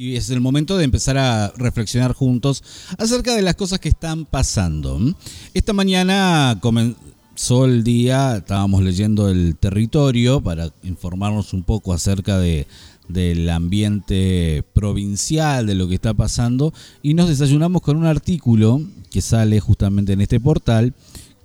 Y es el momento de empezar a reflexionar juntos acerca de las cosas que están pasando. Esta mañana comenzó el día, estábamos leyendo el territorio para informarnos un poco acerca de, del ambiente provincial, de lo que está pasando, y nos desayunamos con un artículo que sale justamente en este portal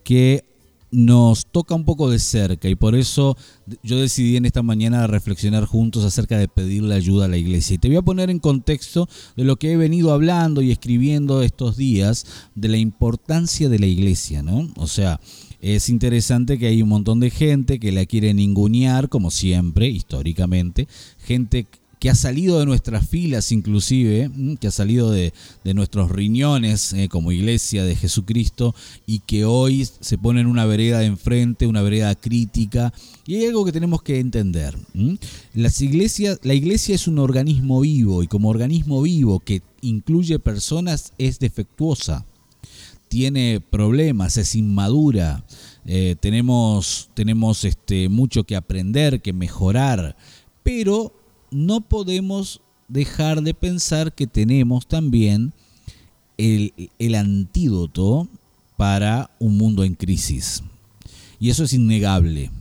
que nos toca un poco de cerca y por eso yo decidí en esta mañana reflexionar juntos acerca de pedirle ayuda a la iglesia. Y te voy a poner en contexto de lo que he venido hablando y escribiendo estos días de la importancia de la iglesia, ¿no? O sea, es interesante que hay un montón de gente que la quiere ningunear, como siempre, históricamente, gente que ha salido de nuestras filas inclusive, que ha salido de, nuestros riñones eh, como iglesia de Jesucristo y que hoy se pone en una vereda de enfrente, una vereda crítica. Y hay algo que tenemos que entender. Las iglesias, la iglesia es un organismo vivo y como organismo vivo que incluye personas es defectuosa, tiene problemas, es inmadura. Eh, tenemos tenemos este, mucho que aprender, que mejorar, pero no podemos dejar de pensar que tenemos también el, antídoto para un mundo en crisis. Y eso es innegable.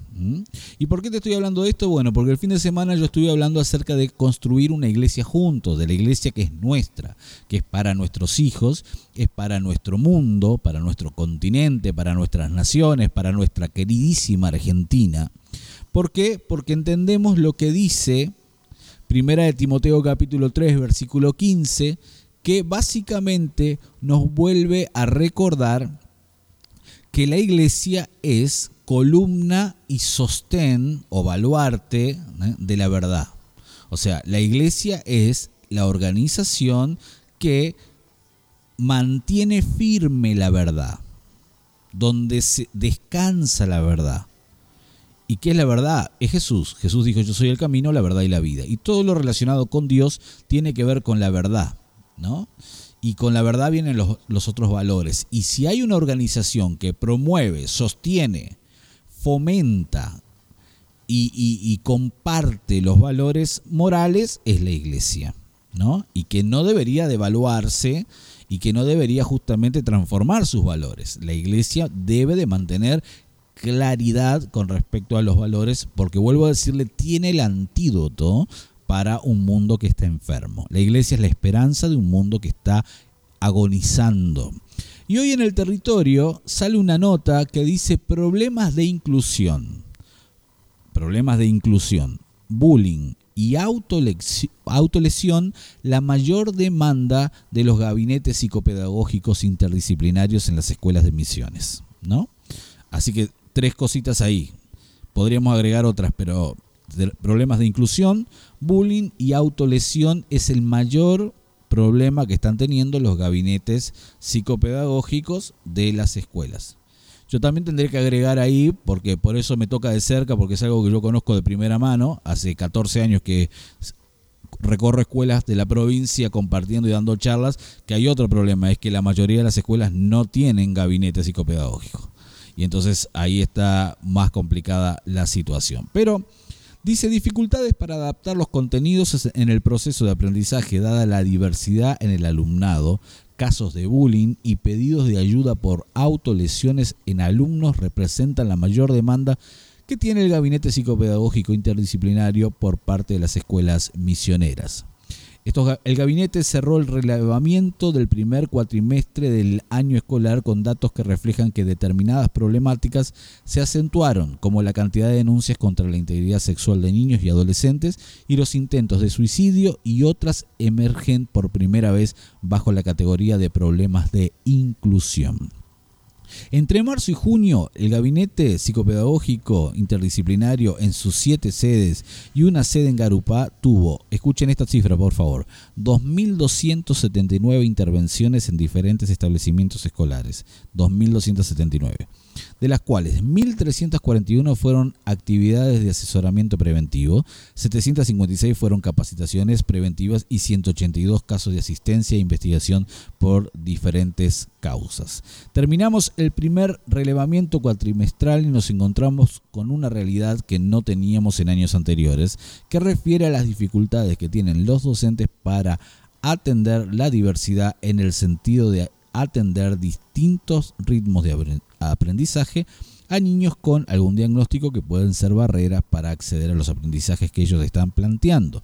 ¿Y por qué te estoy hablando de esto? Bueno, porque el fin de semana yo estuve hablando acerca de construir una iglesia juntos, de la iglesia que es nuestra, que es para nuestros hijos, es para nuestro mundo, para nuestro continente, para nuestras naciones, para nuestra queridísima Argentina. ¿Por qué? Porque entendemos lo que dice Primera de Timoteo capítulo 3 versículo 15, que básicamente nos vuelve a recordar que la iglesia es columna y sostén o baluarte ¿eh? de la verdad. O sea, la iglesia es la organización que mantiene firme la verdad, donde se descansa la verdad. ¿Y qué es la verdad? Es Jesús. Jesús dijo, yo soy el camino, la verdad y la vida. Y todo lo relacionado con Dios tiene que ver con la verdad, ¿no? Y con la verdad vienen los, otros valores. Y si hay una organización que promueve, sostiene, fomenta y, y, comparte los valores morales, es la iglesia, ¿no? Y que no debería devaluarse y que no debería justamente transformar sus valores. La iglesia debe de mantener claridad con respecto a los valores, porque vuelvo a decirle, tiene el antídoto para un mundo que está enfermo. La iglesia es la esperanza de un mundo que está agonizando. Y hoy en el territorio sale una nota que dice problemas de inclusión. Problemas de inclusión, bullying y autolesión, la mayor demanda de los gabinetes psicopedagógicos interdisciplinarios en las escuelas de misiones. ¿no? Así que tres cositas ahí. Podríamos agregar otras, pero problemas de inclusión, bullying y autolesión es el mayor problema que están teniendo los gabinetes psicopedagógicos de las escuelas. Yo también tendré que agregar ahí, porque por eso me toca de cerca, porque es algo que yo conozco de primera mano, hace 14 años que recorro escuelas de la provincia compartiendo y dando charlas, que hay otro problema, es que la mayoría de las escuelas no tienen gabinete psicopedagógico y entonces ahí está más complicada la situación. Pero dice dificultades para adaptar los contenidos en el proceso de aprendizaje dada la diversidad en el alumnado, casos de bullying y pedidos de ayuda por autolesiones en alumnos representan la mayor demanda que tiene el Gabinete Psicopedagógico Interdisciplinario por parte de las escuelas misioneras el gabinete cerró el relevamiento del primer cuatrimestre del año escolar con datos que reflejan que determinadas problemáticas se acentuaron, como la cantidad de denuncias contra la integridad sexual de niños y adolescentes y los intentos de suicidio y otras emergen por primera vez bajo la categoría de problemas de inclusión. Entre marzo y junio, el Gabinete Psicopedagógico Interdisciplinario en sus siete sedes y una sede en Garupá tuvo, escuchen esta cifra por favor, 2.279 intervenciones en diferentes establecimientos escolares. 2.279 de las cuales 1.341 fueron actividades de asesoramiento preventivo, 756 fueron capacitaciones preventivas y 182 casos de asistencia e investigación por diferentes causas. Terminamos el primer relevamiento cuatrimestral y nos encontramos con una realidad que no teníamos en años anteriores, que refiere a las dificultades que tienen los docentes para atender la diversidad en el sentido de atender distintos ritmos de aprendizaje a niños con algún diagnóstico que pueden ser barreras para acceder a los aprendizajes que ellos están planteando.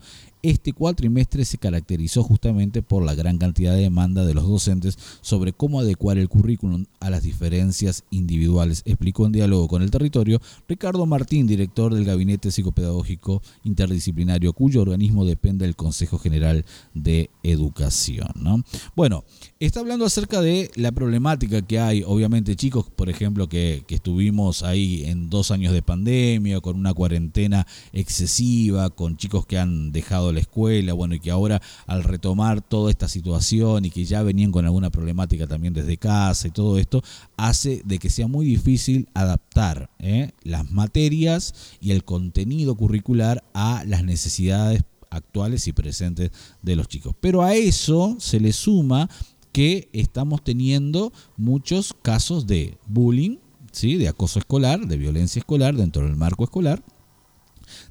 Este cuatrimestre se caracterizó justamente por la gran cantidad de demanda de los docentes sobre cómo adecuar el currículum a las diferencias individuales, explicó en diálogo con el territorio Ricardo Martín, director del Gabinete Psicopedagógico Interdisciplinario, cuyo organismo depende del Consejo General de Educación. Bueno, está hablando acerca de la problemática que hay, obviamente chicos, por ejemplo, que, que estuvimos ahí en dos años de pandemia, con una cuarentena excesiva, con chicos que han dejado la escuela, bueno, y que ahora al retomar toda esta situación y que ya venían con alguna problemática también desde casa y todo esto, hace de que sea muy difícil adaptar ¿eh? las materias y el contenido curricular a las necesidades actuales y presentes de los chicos. Pero a eso se le suma que estamos teniendo muchos casos de bullying, ¿sí? de acoso escolar, de violencia escolar dentro del marco escolar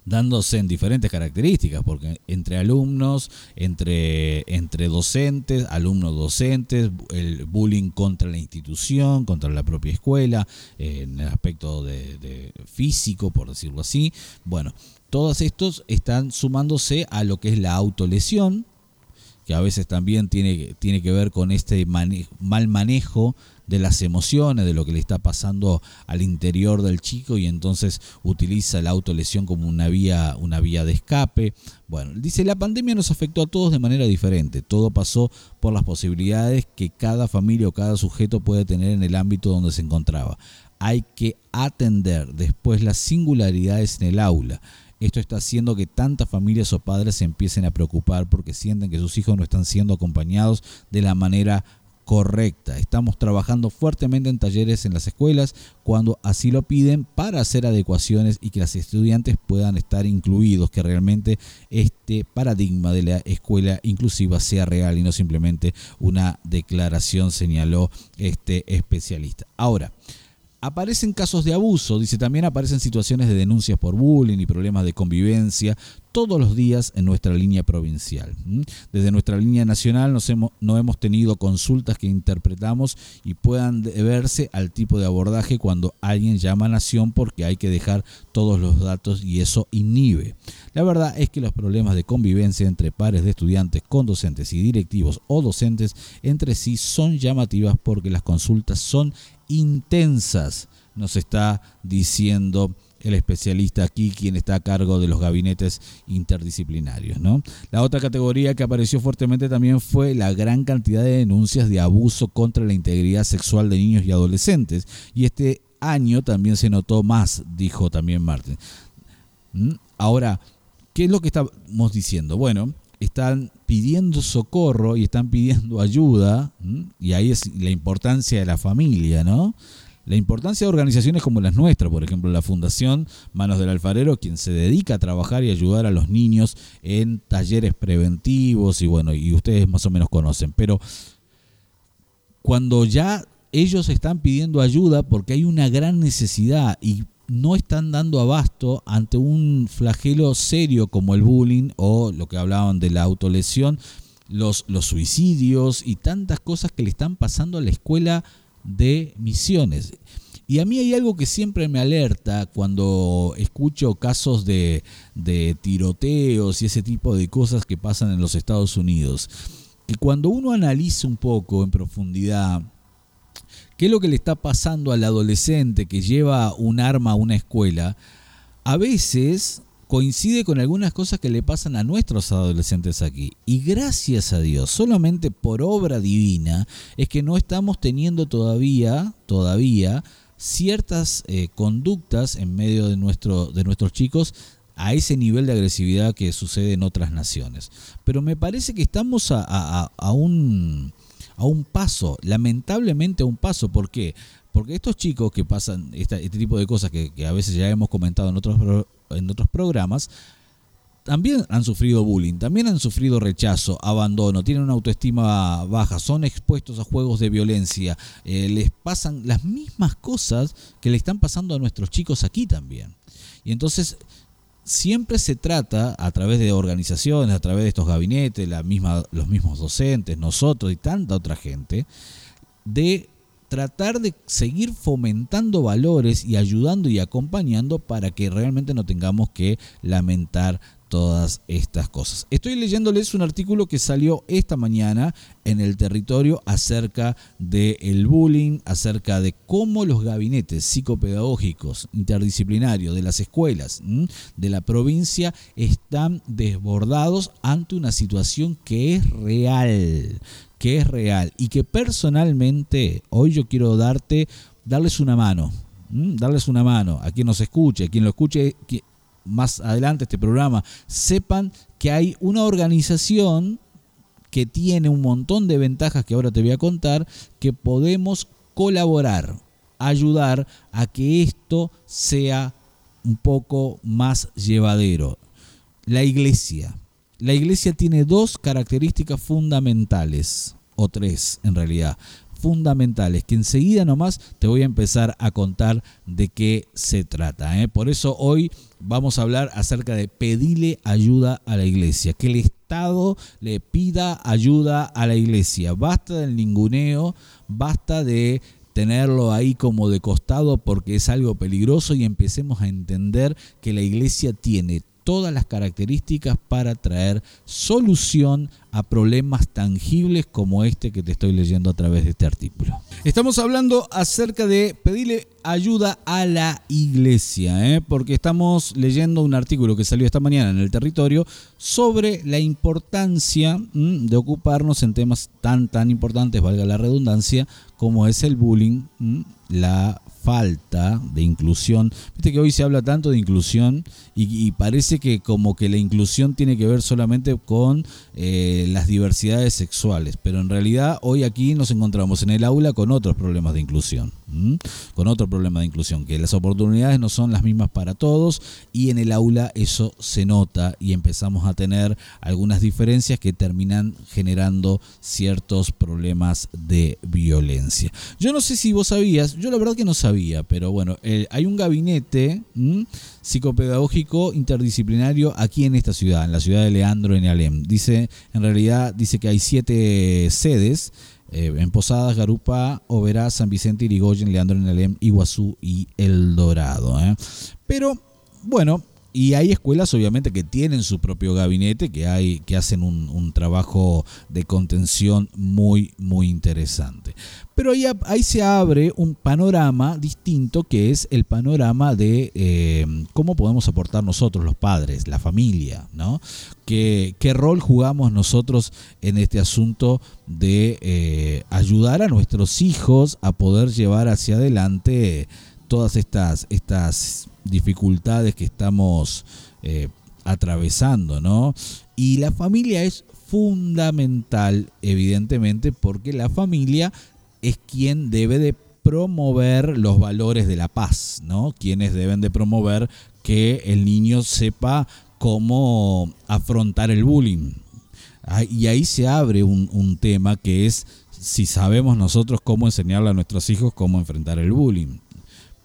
dándose en diferentes características, porque entre alumnos, entre, entre docentes, alumnos docentes, el bullying contra la institución, contra la propia escuela, en el aspecto de, físico, por decirlo así. Bueno, todos estos están sumándose a lo que es la autolesión, que a veces también tiene, tiene que ver con este mal manejo de las emociones, de lo que le está pasando al interior del chico y entonces utiliza la autolesión como una vía, una vía de escape. Bueno, dice, la pandemia nos afectó a todos de manera diferente. Todo pasó por las posibilidades que cada familia o cada sujeto puede tener en el ámbito donde se encontraba. Hay que atender después las singularidades en el aula. Esto está haciendo que tantas familias o padres se empiecen a preocupar porque sienten que sus hijos no están siendo acompañados de la manera correcta. Estamos trabajando fuertemente en talleres en las escuelas cuando así lo piden para hacer adecuaciones y que las estudiantes puedan estar incluidos, que realmente este paradigma de la escuela inclusiva sea real y no simplemente una declaración, señaló este especialista. Ahora, Aparecen casos de abuso, dice también aparecen situaciones de denuncias por bullying y problemas de convivencia todos los días en nuestra línea provincial. Desde nuestra línea nacional no hemos tenido consultas que interpretamos y puedan deberse al tipo de abordaje cuando alguien llama a Nación porque hay que dejar todos los datos y eso inhibe. La verdad es que los problemas de convivencia entre pares de estudiantes con docentes y directivos o docentes entre sí son llamativas porque las consultas son intensas, nos está diciendo el especialista aquí, quien está a cargo de los gabinetes interdisciplinarios. ¿no? La otra categoría que apareció fuertemente también fue la gran cantidad de denuncias de abuso contra la integridad sexual de niños y adolescentes. Y este año también se notó más, dijo también Martín. ¿Mm? Ahora, ¿qué es lo que estamos diciendo? Bueno, están pidiendo socorro y están pidiendo ayuda, y ahí es la importancia de la familia, ¿no? La importancia de organizaciones como las nuestras, por ejemplo, la Fundación Manos del Alfarero, quien se dedica a trabajar y ayudar a los niños en talleres preventivos, y bueno, y ustedes más o menos conocen, pero cuando ya ellos están pidiendo ayuda porque hay una gran necesidad y no están dando abasto ante un flagelo serio como el bullying o lo que hablaban de la autolesión, los, los suicidios y tantas cosas que le están pasando a la escuela de misiones. Y a mí hay algo que siempre me alerta cuando escucho casos de, de tiroteos y ese tipo de cosas que pasan en los Estados Unidos. Que cuando uno analiza un poco en profundidad qué es lo que le está pasando al adolescente que lleva un arma a una escuela, a veces coincide con algunas cosas que le pasan a nuestros adolescentes aquí. Y gracias a Dios, solamente por obra divina, es que no estamos teniendo todavía, todavía, ciertas eh, conductas en medio de, de nuestros chicos a ese nivel de agresividad que sucede en otras naciones. Pero me parece que estamos a, a un a un paso, lamentablemente a un paso. ¿Por qué? Porque estos chicos que pasan este tipo de cosas que, a veces ya hemos comentado en otros, en otros programas, también han sufrido bullying, también han sufrido rechazo, abandono, tienen una autoestima baja, son expuestos a juegos de violencia, eh, les pasan las mismas cosas que le están pasando a nuestros chicos aquí también. Y entonces siempre se trata, a través de organizaciones, a través de estos gabinetes, la misma, los mismos docentes, nosotros y tanta otra gente, de tratar de seguir fomentando valores y ayudando y acompañando para que realmente no tengamos que lamentar todas estas cosas. Estoy leyéndoles un artículo que salió esta mañana en el territorio acerca del bullying, acerca de cómo los gabinetes psicopedagógicos interdisciplinarios de las escuelas de la provincia están desbordados ante una situación que es real, que es real y que personalmente hoy yo quiero darte, darles una mano, darles una mano a quien nos escuche, a quien lo escuche más adelante este programa, sepan que hay una organización que tiene un montón de ventajas que ahora te voy a contar, que podemos colaborar, ayudar a que esto sea un poco más llevadero. La iglesia. La iglesia tiene dos características fundamentales, o tres en realidad, fundamentales, que enseguida nomás te voy a empezar a contar de qué se trata. ¿eh? Por eso hoy vamos a hablar acerca de pedirle ayuda a la iglesia, que el Estado le pida ayuda a la iglesia. Basta del ninguneo, basta de tenerlo ahí como de costado porque es algo peligroso y empecemos a entender que la iglesia tiene todas las características para traer solución a problemas tangibles como este que te estoy leyendo a través de este artículo. Estamos hablando acerca de pedirle ayuda a la iglesia, ¿eh? porque estamos leyendo un artículo que salió esta mañana en el territorio sobre la importancia de ocuparnos en temas tan, tan importantes, valga la redundancia, como es el bullying, la falta de inclusión. Viste que hoy se habla tanto de inclusión y, parece que como que la inclusión tiene que ver solamente con eh, las diversidades sexuales, pero en realidad hoy aquí nos encontramos en el aula con otros problemas de inclusión, con otro problema de inclusión, que las oportunidades no son las mismas para todos y en el aula eso se nota y empezamos a tener algunas diferencias que terminan generando ciertos problemas de violencia. Yo no sé si vos sabías, yo la verdad que no sabía, pero bueno, hay un gabinete psicopedagógico interdisciplinario aquí en esta ciudad, en la ciudad de Leandro en Alem. Dice, en realidad, dice que hay siete sedes. Eh, en Posadas, Garupa, Oberá, San Vicente, Irigoyen, Leandro en Iguazú y El Dorado. ¿eh? Pero bueno, y hay escuelas obviamente que tienen su propio gabinete, que, hay, que hacen un, trabajo de contención muy, muy interesante. Pero ahí, ahí, se abre un panorama distinto que es el panorama de eh, cómo podemos aportar nosotros, los padres, la familia, ¿no? ¿Qué, qué rol jugamos nosotros en este asunto de eh, ayudar a nuestros hijos a poder llevar hacia adelante todas estas, estas dificultades que estamos eh, atravesando, ¿no? Y la familia es fundamental, evidentemente, porque la familia es quien debe de promover los valores de la paz, ¿no? Quienes deben de promover que el niño sepa cómo afrontar el bullying. Ah, y ahí se abre un, un tema que es si sabemos nosotros cómo enseñarle a nuestros hijos cómo enfrentar el bullying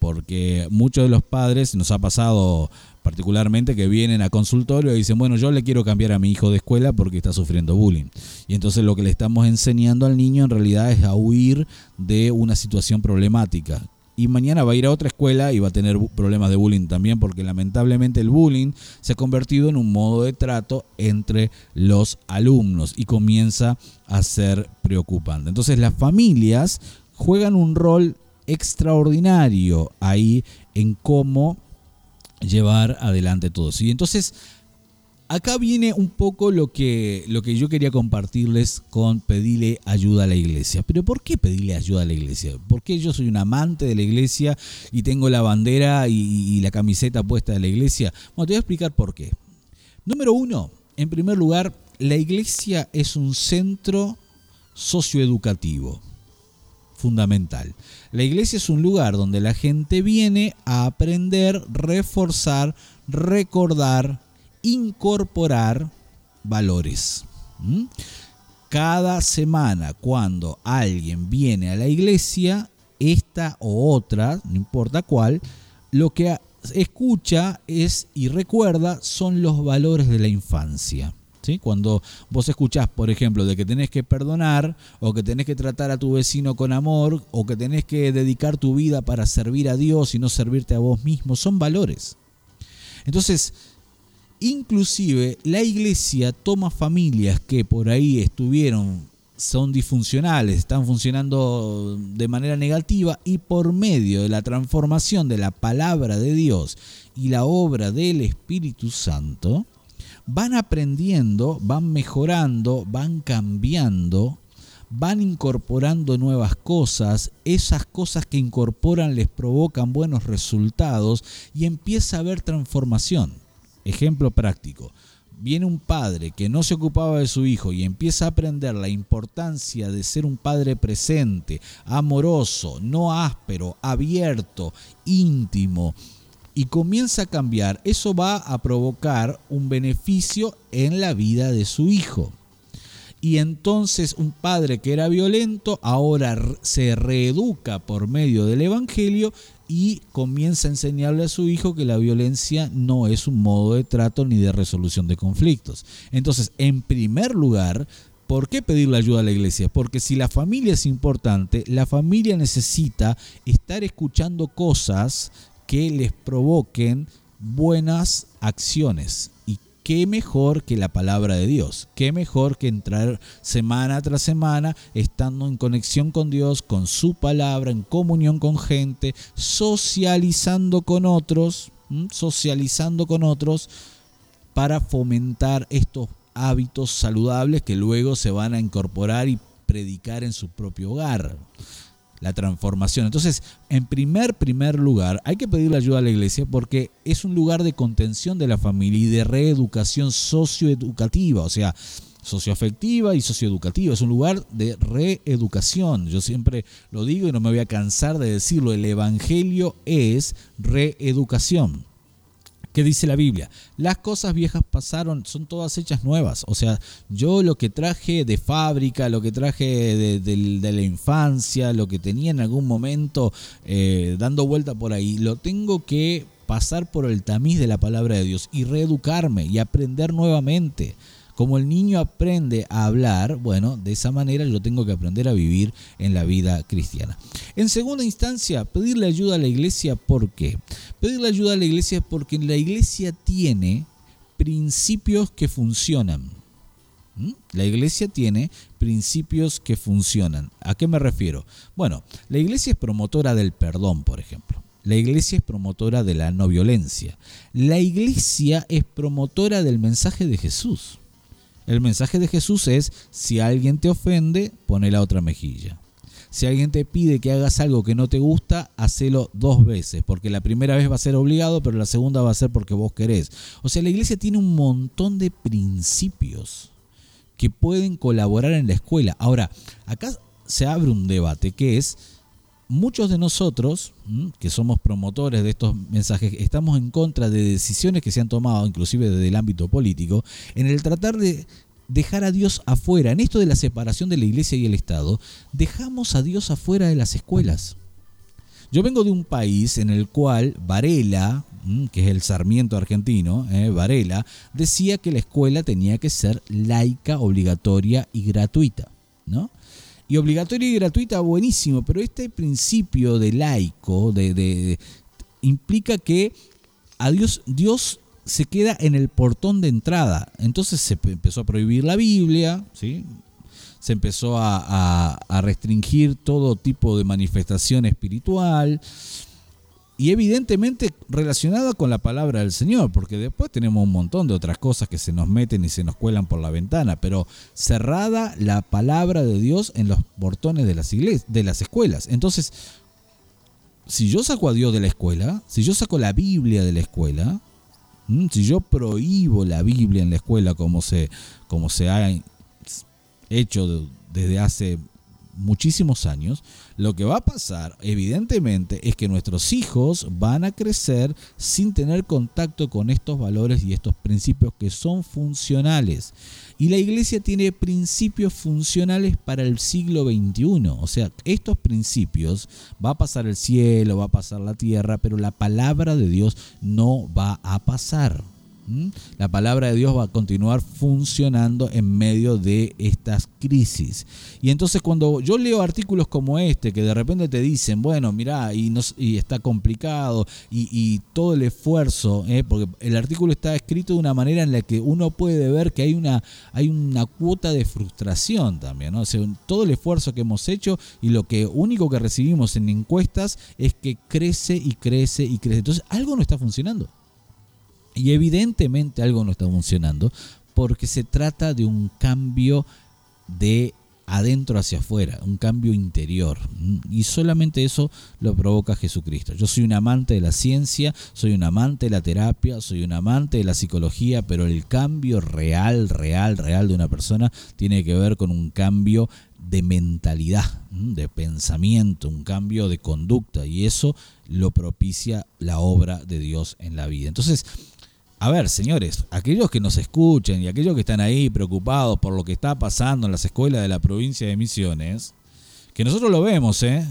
porque muchos de los padres, nos ha pasado particularmente que vienen a consultorio y dicen, bueno, yo le quiero cambiar a mi hijo de escuela porque está sufriendo bullying. Y entonces lo que le estamos enseñando al niño en realidad es a huir de una situación problemática. Y mañana va a ir a otra escuela y va a tener problemas de bullying también porque lamentablemente el bullying se ha convertido en un modo de trato entre los alumnos y comienza a ser preocupante. Entonces las familias juegan un rol extraordinario ahí en cómo llevar adelante todo eso. Y entonces, acá viene un poco lo que, lo que yo quería compartirles con pedirle ayuda a la iglesia. Pero ¿por qué pedirle ayuda a la iglesia? ¿Por qué yo soy un amante de la iglesia y tengo la bandera y, y la camiseta puesta de la iglesia? Bueno, te voy a explicar por qué. Número uno, en primer lugar, la iglesia es un centro socioeducativo fundamental. La iglesia es un lugar donde la gente viene a aprender, reforzar, recordar incorporar valores. Cada semana cuando alguien viene a la iglesia, esta o otra, no importa cuál, lo que escucha es y recuerda son los valores de la infancia. ¿Sí? Cuando vos escuchás, por ejemplo, de que tenés que perdonar, o que tenés que tratar a tu vecino con amor, o que tenés que dedicar tu vida para servir a Dios y no servirte a vos mismo, son valores. Entonces, inclusive la iglesia toma familias que por ahí estuvieron son disfuncionales, están funcionando de manera negativa y por medio de la transformación de la palabra de Dios y la obra del Espíritu Santo, van aprendiendo, van mejorando, van cambiando, van incorporando nuevas cosas, esas cosas que incorporan les provocan buenos resultados y empieza a haber transformación. Ejemplo práctico viene un padre que no se ocupaba de su hijo y empieza a aprender la importancia de ser un padre presente, amoroso, no áspero, abierto, íntimo, y comienza a cambiar, eso va a provocar un beneficio en la vida de su hijo. Y entonces un padre que era violento ahora se reeduca por medio del Evangelio y comienza a enseñarle a su hijo que la violencia no es un modo de trato ni de resolución de conflictos. Entonces, en primer lugar, ¿por qué pedirle ayuda a la iglesia? Porque si la familia es importante, la familia necesita estar escuchando cosas que les provoquen buenas acciones. Qué mejor que la palabra de Dios, qué mejor que entrar semana tras semana estando en conexión con Dios, con su palabra, en comunión con gente, socializando con otros, socializando con otros para fomentar estos hábitos saludables que luego se van a incorporar y predicar en su propio hogar la transformación. Entonces, en primer, primer lugar, hay que pedirle ayuda a la iglesia porque es un lugar de contención de la familia y de reeducación socioeducativa, o sea, socioafectiva y socioeducativa. Es un lugar de reeducación. Yo siempre lo digo y no me voy a cansar de decirlo. El Evangelio es reeducación. ¿Qué dice la Biblia? Las cosas viejas pasaron, son todas hechas nuevas. O sea, yo lo que traje de fábrica, lo que traje de, la infancia, lo que tenía en algún momento eh, dando vuelta por ahí, lo tengo que pasar por el tamiz de la palabra de Dios y reeducarme y aprender nuevamente. Como el niño aprende a hablar, bueno, de esa manera yo tengo que aprender a vivir en la vida cristiana. En segunda instancia, pedirle ayuda a la iglesia, ¿por qué? Pedirle ayuda a la iglesia porque la iglesia tiene principios que funcionan. ¿Mm? La iglesia tiene principios que funcionan. ¿A qué me refiero? Bueno, la iglesia es promotora del perdón, por ejemplo. La iglesia es promotora de la no violencia. La iglesia es promotora del mensaje de Jesús. El mensaje de Jesús es, si alguien te ofende, pone la otra mejilla. Si alguien te pide que hagas algo que no te gusta, hacelo dos veces, porque la primera vez va a ser obligado, pero la segunda va a ser porque vos querés. O sea, la iglesia tiene un montón de principios que pueden colaborar en la escuela. Ahora, acá se abre un debate que es, muchos de nosotros, que somos promotores de estos mensajes, estamos en contra de decisiones que se han tomado, inclusive desde el ámbito político, en el tratar de dejar a Dios afuera. En esto de la separación de la iglesia y el Estado, dejamos a Dios afuera de las escuelas. Yo vengo de un país en el cual Varela, que es el Sarmiento argentino, eh, Varela, decía que la escuela tenía que ser laica, obligatoria y gratuita. ¿no? Y obligatoria y gratuita, buenísimo, pero este principio de laico de, implica que a Dios, Dios se queda en el portón de entrada. Entonces se empezó a prohibir la Biblia, ¿sí? se empezó a, a restringir todo tipo de manifestación espiritual y evidentemente relacionada con la palabra del Señor, porque después tenemos un montón de otras cosas que se nos meten y se nos cuelan por la ventana, pero cerrada la palabra de Dios en los portones de las de las escuelas. Entonces, si yo saco a Dios de la escuela, si yo saco la Biblia de la escuela, si yo prohíbo la Biblia en la escuela como se, como se ha hecho desde hace muchísimos años, lo que va a pasar, evidentemente, es que nuestros hijos van a crecer sin tener contacto con estos valores y estos principios que son funcionales. Y la iglesia tiene principios funcionales para el siglo XXI. O sea, estos principios va a pasar el cielo, va a pasar la tierra, pero la palabra de Dios no va a pasar. La palabra de Dios va a continuar funcionando en medio de estas crisis. Y entonces cuando yo leo artículos como este, que de repente te dicen, bueno, mira, y, y está complicado, y, todo el esfuerzo, ¿eh? porque el artículo está escrito de una manera en la que uno puede ver que hay una, hay una cuota de frustración también, ¿no? todo el esfuerzo que hemos hecho y lo que único que recibimos en encuestas es que crece y crece y crece. Entonces algo no está funcionando. Y evidentemente algo no está funcionando porque se trata de un cambio de adentro hacia afuera, un cambio interior. Y solamente eso lo provoca Jesucristo. Yo soy un amante de la ciencia, soy un amante de la terapia, soy un amante de la psicología, pero el cambio real, real, real de una persona tiene que ver con un cambio de mentalidad, de pensamiento, un cambio de conducta. Y eso lo propicia la obra de Dios en la vida. Entonces, a ver, señores, aquellos que nos escuchen y aquellos que están ahí preocupados por lo que está pasando en las escuelas de la provincia de Misiones, que nosotros lo vemos, ¿eh?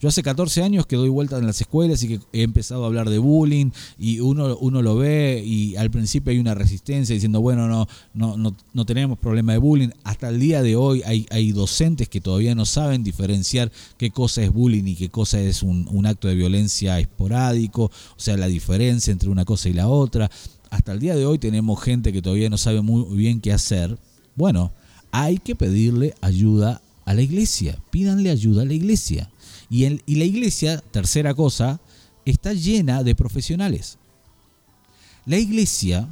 Yo hace 14 años que doy vueltas en las escuelas y que he empezado a hablar de bullying y uno, uno lo ve y al principio hay una resistencia diciendo, bueno, no, no, no, no tenemos problema de bullying. Hasta el día de hoy hay, hay docentes que todavía no saben diferenciar qué cosa es bullying y qué cosa es un, un acto de violencia esporádico, o sea, la diferencia entre una cosa y la otra hasta el día de hoy tenemos gente que todavía no sabe muy bien qué hacer, bueno, hay que pedirle ayuda a la iglesia. Pídanle ayuda a la iglesia. Y, la iglesia, tercera cosa, está llena de profesionales. La iglesia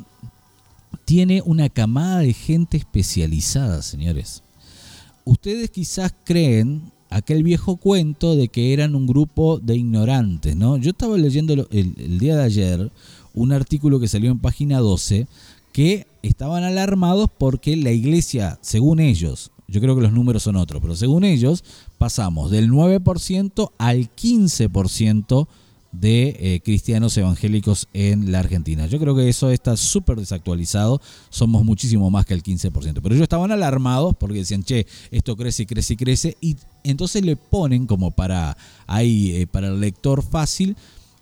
tiene una camada de gente especializada, señores. Ustedes quizás creen aquel viejo cuento de que eran un grupo de ignorantes, ¿no? Yo estaba leyendo el día de ayer un artículo que salió en página 12 que estaban alarmados porque la iglesia, según ellos, yo creo que los números son otros, pero según ellos, pasamos del 9% al 15% de eh, cristianos evangélicos en la Argentina. Yo creo que eso está súper desactualizado, somos muchísimo más que el 15%, pero ellos estaban alarmados porque decían, che, esto crece y crece y crece, y entonces le ponen como para, ahí, eh, para el lector fácil,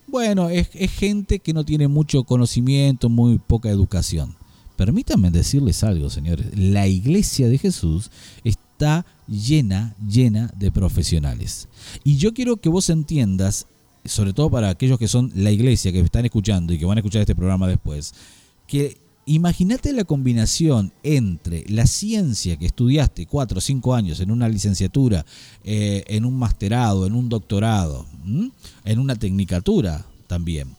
bueno, es, gente que no tiene mucho conocimiento, muy poca educación. Permítanme decirles algo, señores. La iglesia de Jesús está llena, llena de profesionales. Y yo quiero que vos entiendas, sobre todo para aquellos que son la iglesia, que están escuchando y que van a escuchar este programa después, que imagínate la combinación entre la ciencia que estudiaste cuatro o cinco años en una licenciatura, eh, en un masterado, en un doctorado, en una tecnicatura también,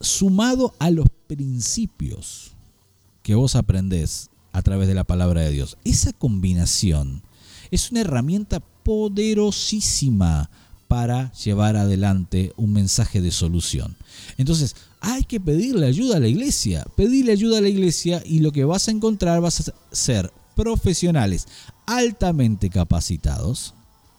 sumado a los principios que vos aprendés a través de la palabra de Dios. Esa combinación es una herramienta poderosísima para llevar adelante un mensaje de solución. Entonces, hay que pedirle ayuda a la iglesia. Pedirle ayuda a la iglesia y lo que vas a encontrar vas a ser profesionales altamente capacitados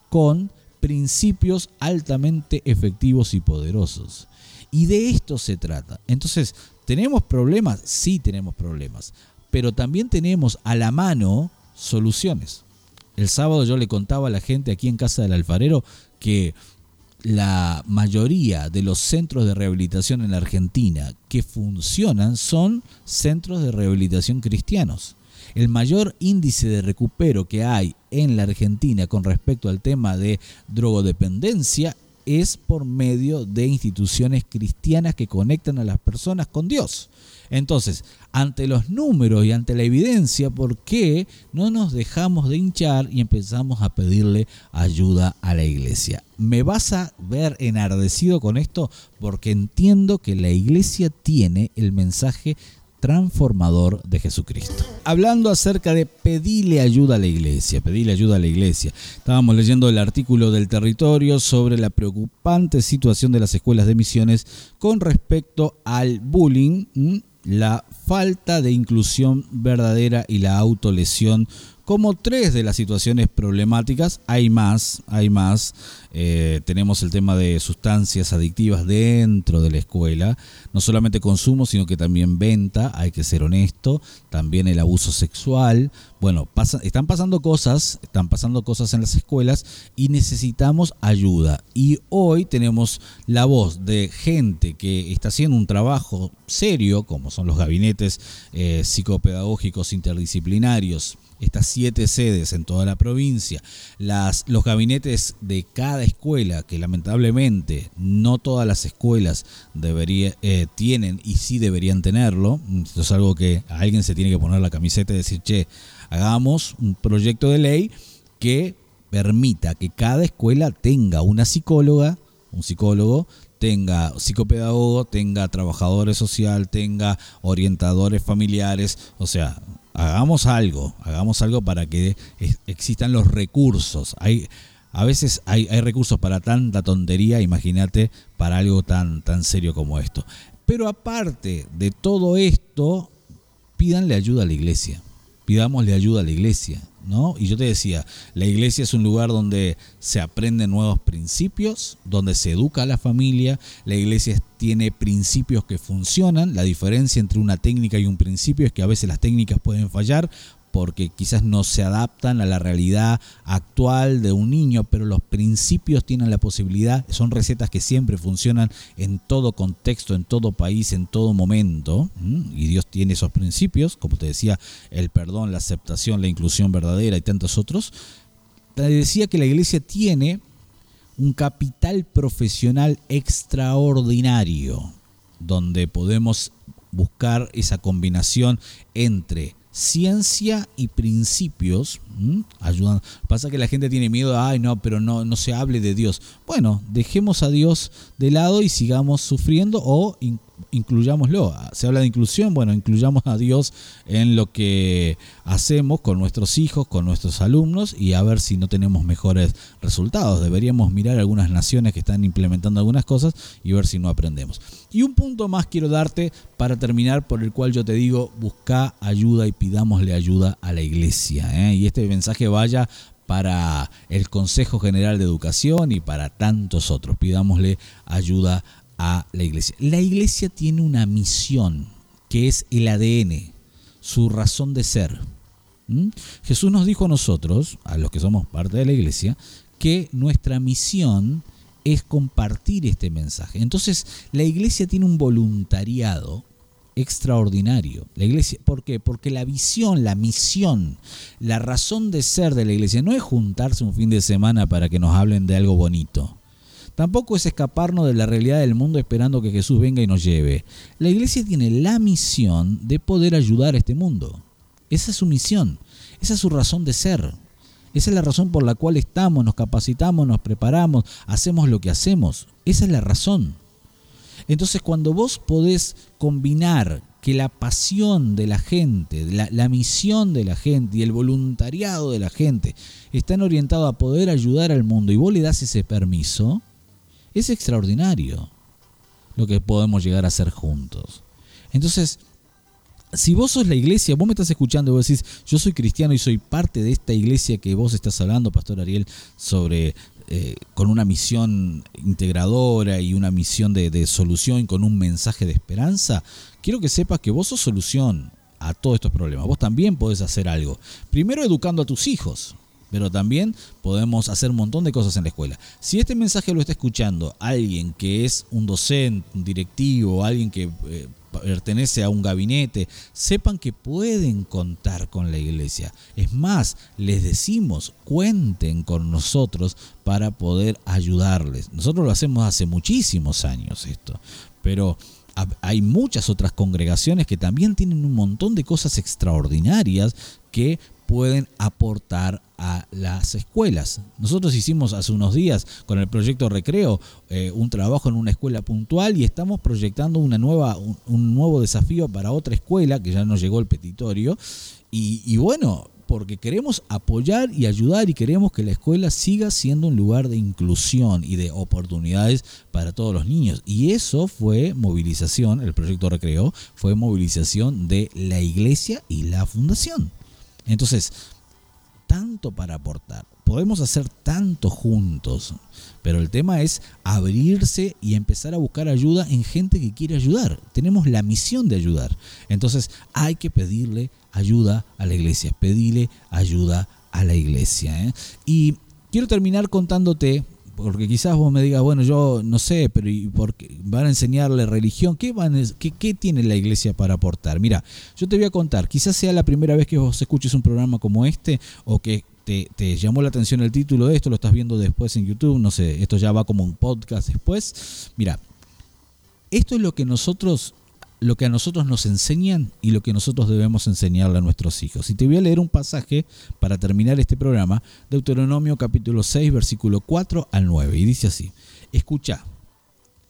con principios altamente efectivos y poderosos. Y de esto se trata. Entonces, ¿tenemos problemas? Sí tenemos problemas. Pero también tenemos a la mano soluciones. El sábado yo le contaba a la gente aquí en casa del alfarero que la mayoría de los centros de rehabilitación en la Argentina que funcionan son centros de rehabilitación cristianos. El mayor índice de recupero que hay en la Argentina con respecto al tema de drogodependencia es por medio de instituciones cristianas que conectan a las personas con Dios. Entonces, ante los números y ante la evidencia, ¿por qué no nos dejamos de hinchar y empezamos a pedirle ayuda a la iglesia? Me vas a ver enardecido con esto porque entiendo que la iglesia tiene el mensaje transformador de Jesucristo. Hablando acerca de pedirle ayuda a la iglesia, pedirle ayuda a la iglesia. Estábamos leyendo el artículo del territorio sobre la preocupante situación de las escuelas de misiones con respecto al bullying, la falta de inclusión verdadera y la autolesión como tres de las situaciones problemáticas. Hay más, hay más. Eh, tenemos el tema de sustancias adictivas dentro de la escuela. No solamente consumo, sino que también venta, hay que ser honesto. También el abuso sexual. Bueno, están pasando cosas, están pasando cosas en las escuelas y necesitamos ayuda. Y hoy tenemos la voz de gente que está haciendo un trabajo serio, como son los gabinetes eh, psicopedagógicos interdisciplinarios estas siete sedes en toda la provincia, los gabinetes de cada escuela, que lamentablemente no todas las escuelas eh, tienen y sí deberían tenerlo, esto es algo que a alguien se tiene que poner la camiseta y decir, che, hagamos un proyecto de ley que permita que cada escuela tenga una psicóloga, un psicólogo, tenga psicopedagogo, tenga trabajadores social, tenga orientadores familiares, o sea, hagamos algo, hagamos algo para que existan los recursos. Hay, a veces hay, hay recursos para tanta tontería, imagínate, para algo tan, tan serio como esto. Pero aparte de todo esto, pídanle ayuda a la iglesia. Pidámosle ayuda a la iglesia. ¿No? Y yo te decía, la iglesia es un lugar donde se aprenden nuevos principios, donde se educa a la familia, la iglesia tiene principios que funcionan, la diferencia entre una técnica y un principio es que a veces las técnicas pueden fallar porque quizás no se adaptan a la realidad actual de un niño, pero los principios tienen la posibilidad, son recetas que siempre funcionan en todo contexto, en todo país, en todo momento, y Dios tiene esos principios, como te decía, el perdón, la aceptación, la inclusión verdadera y tantos otros. Te decía que la iglesia tiene un capital profesional extraordinario, donde podemos buscar esa combinación entre ciencia y principios ayudan. Pasa que la gente tiene miedo, ay no, pero no, no se hable de Dios. Bueno, dejemos a Dios de lado y sigamos sufriendo o incluyámoslo. Se habla de inclusión, bueno, incluyamos a Dios en lo que hacemos con nuestros hijos, con nuestros alumnos y a ver si no tenemos mejores resultados. Deberíamos mirar algunas naciones que están implementando algunas cosas y ver si no aprendemos. Y un punto más quiero darte para terminar por el cual yo te digo, busca ayuda y pidámosle ayuda a la iglesia. ¿eh? Y este mensaje vaya para el Consejo General de Educación y para tantos otros. Pidámosle ayuda a la iglesia. La iglesia tiene una misión que es el ADN, su razón de ser. ¿Mm? Jesús nos dijo a nosotros, a los que somos parte de la iglesia, que nuestra misión es compartir este mensaje. Entonces, la iglesia tiene un voluntariado extraordinario. La iglesia, ¿por qué? Porque la visión, la misión, la razón de ser de la iglesia no es juntarse un fin de semana para que nos hablen de algo bonito. Tampoco es escaparnos de la realidad del mundo esperando que Jesús venga y nos lleve. La iglesia tiene la misión de poder ayudar a este mundo. Esa es su misión, esa es su razón de ser. Esa es la razón por la cual estamos, nos capacitamos, nos preparamos, hacemos lo que hacemos. Esa es la razón. Entonces cuando vos podés combinar que la pasión de la gente, la, misión de la gente y el voluntariado de la gente están orientados a poder ayudar al mundo y vos le das ese permiso, es extraordinario lo que podemos llegar a hacer juntos. Entonces, si vos sos la iglesia, vos me estás escuchando y vos decís, yo soy cristiano y soy parte de esta iglesia que vos estás hablando, Pastor Ariel, sobre eh, con una misión integradora y una misión de, de solución, con un mensaje de esperanza, quiero que sepas que vos sos solución a todos estos problemas. Vos también podés hacer algo. Primero educando a tus hijos, pero también podemos hacer un montón de cosas en la escuela. Si este mensaje lo está escuchando alguien que es un docente, un directivo, alguien que eh, pertenece a un gabinete, sepan que pueden contar con la iglesia. Es más, les decimos, cuenten con nosotros para poder ayudarles. Nosotros lo hacemos hace muchísimos años esto, pero hay muchas otras congregaciones que también tienen un montón de cosas extraordinarias que pueden aportar a las escuelas. Nosotros hicimos hace unos días con el proyecto Recreo eh, un trabajo en una escuela puntual y estamos proyectando una nueva, un, nuevo desafío para otra escuela que ya nos llegó el petitorio. Y, bueno, porque queremos apoyar y ayudar y queremos que la escuela siga siendo un lugar de inclusión y de oportunidades para todos los niños. Y eso fue movilización, el proyecto Recreo fue movilización de la iglesia y la fundación. Entonces, tanto para aportar, podemos hacer tanto juntos, pero el tema es abrirse y empezar a buscar ayuda en gente que quiere ayudar. Tenemos la misión de ayudar. Entonces hay que pedirle ayuda a la iglesia, pedirle ayuda a la iglesia. ¿eh? Y quiero terminar contándote porque quizás vos me digas, bueno, yo no sé, pero ¿y van a enseñarle religión? ¿Qué, van, qué, qué tiene la iglesia para aportar? Mira, yo te voy a contar, quizás sea la primera vez que vos escuches un programa como este o que te, te, llamó la atención el título de esto, lo estás viendo después en YouTube, no sé, esto ya va como un podcast después. Mira, esto es lo que nosotros lo que a nosotros nos enseñan y lo que nosotros debemos enseñarle a nuestros hijos. Y te voy a leer un pasaje para terminar este programa, Deuteronomio capítulo 6, versículo 4 al 9, y dice así, escucha,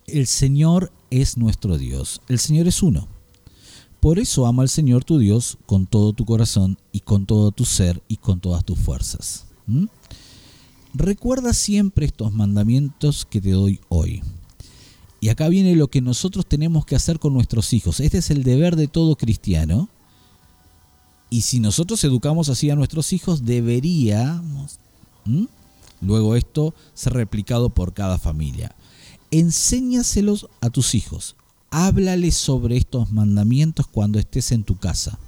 el Señor es nuestro Dios, el Señor es uno. Por eso ama al Señor tu Dios con todo tu corazón y con todo tu ser y con todas tus fuerzas. ¿Mm? Recuerda siempre estos mandamientos que te doy hoy y acá viene lo que nosotros tenemos que hacer con nuestros hijos. Este es el deber de todo cristiano. Y si nosotros educamos así a nuestros hijos, deberíamos luego esto ser replicado por cada familia. Enséñaselos a tus hijos. Háblales sobre estos mandamientos cuando estés en tu casa,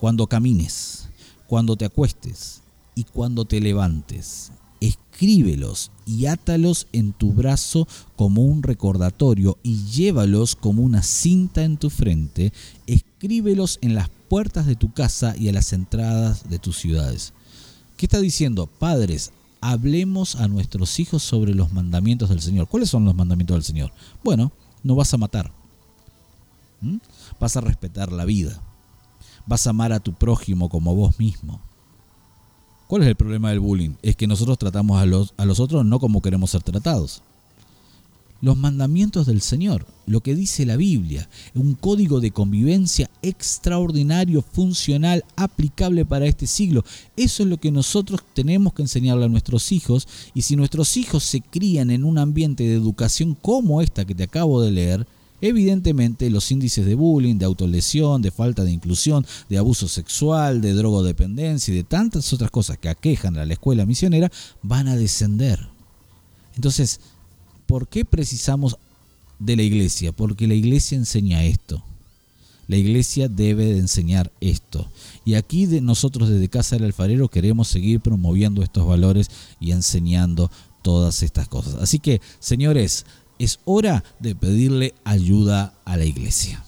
cuando camines, cuando te acuestes y cuando te levantes escríbelos y átalos en tu brazo como un recordatorio y llévalos como una cinta en tu frente, escríbelos en las puertas de tu casa y a las entradas de tus ciudades. ¿Qué está diciendo? Padres, hablemos a nuestros hijos sobre los mandamientos del Señor. ¿Cuáles son los mandamientos del Señor? Bueno, no vas a matar. Vas a respetar la vida. Vas a amar a tu prójimo como vos mismo ¿Cuál es el problema del bullying? Es que nosotros tratamos a los, a los otros no como queremos ser tratados. Los mandamientos del Señor, lo que dice la Biblia, un código de convivencia extraordinario, funcional, aplicable para este siglo. Eso es lo que nosotros tenemos que enseñarle a nuestros hijos y si nuestros hijos se crían en un ambiente de educación como esta que te acabo de leer, Evidentemente, los índices de bullying, de autolesión, de falta de inclusión, de abuso sexual, de drogodependencia y de tantas otras cosas que aquejan a la escuela misionera van a descender. Entonces, ¿por qué precisamos de la iglesia? Porque la iglesia enseña esto. La iglesia debe de enseñar esto. Y aquí de nosotros desde Casa del Alfarero queremos seguir promoviendo estos valores y enseñando todas estas cosas. Así que, señores, es hora de pedirle ayuda a la iglesia.